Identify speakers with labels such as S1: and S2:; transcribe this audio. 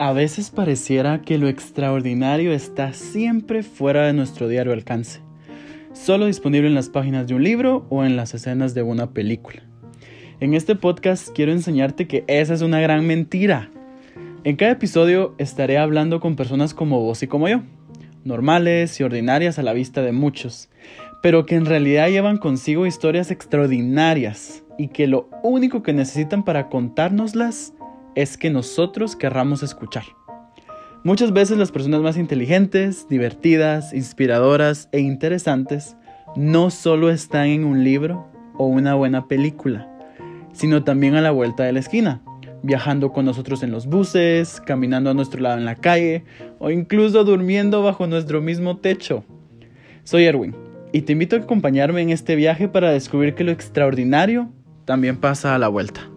S1: A veces pareciera que lo extraordinario está siempre fuera de nuestro diario alcance, solo disponible en las páginas de un libro o en las escenas de una película. En este podcast quiero enseñarte que esa es una gran mentira. En cada episodio estaré hablando con personas como vos y como yo, normales y ordinarias a la vista de muchos, pero que en realidad llevan consigo historias extraordinarias y que lo único que necesitan para contárnoslas es que nosotros querramos escuchar. Muchas veces las personas más inteligentes, divertidas, inspiradoras e interesantes no solo están en un libro o una buena película, sino también a la vuelta de la esquina, viajando con nosotros en los buses, caminando a nuestro lado en la calle o incluso durmiendo bajo nuestro mismo techo. Soy Erwin y te invito a acompañarme en este viaje para descubrir que lo extraordinario también pasa a la vuelta.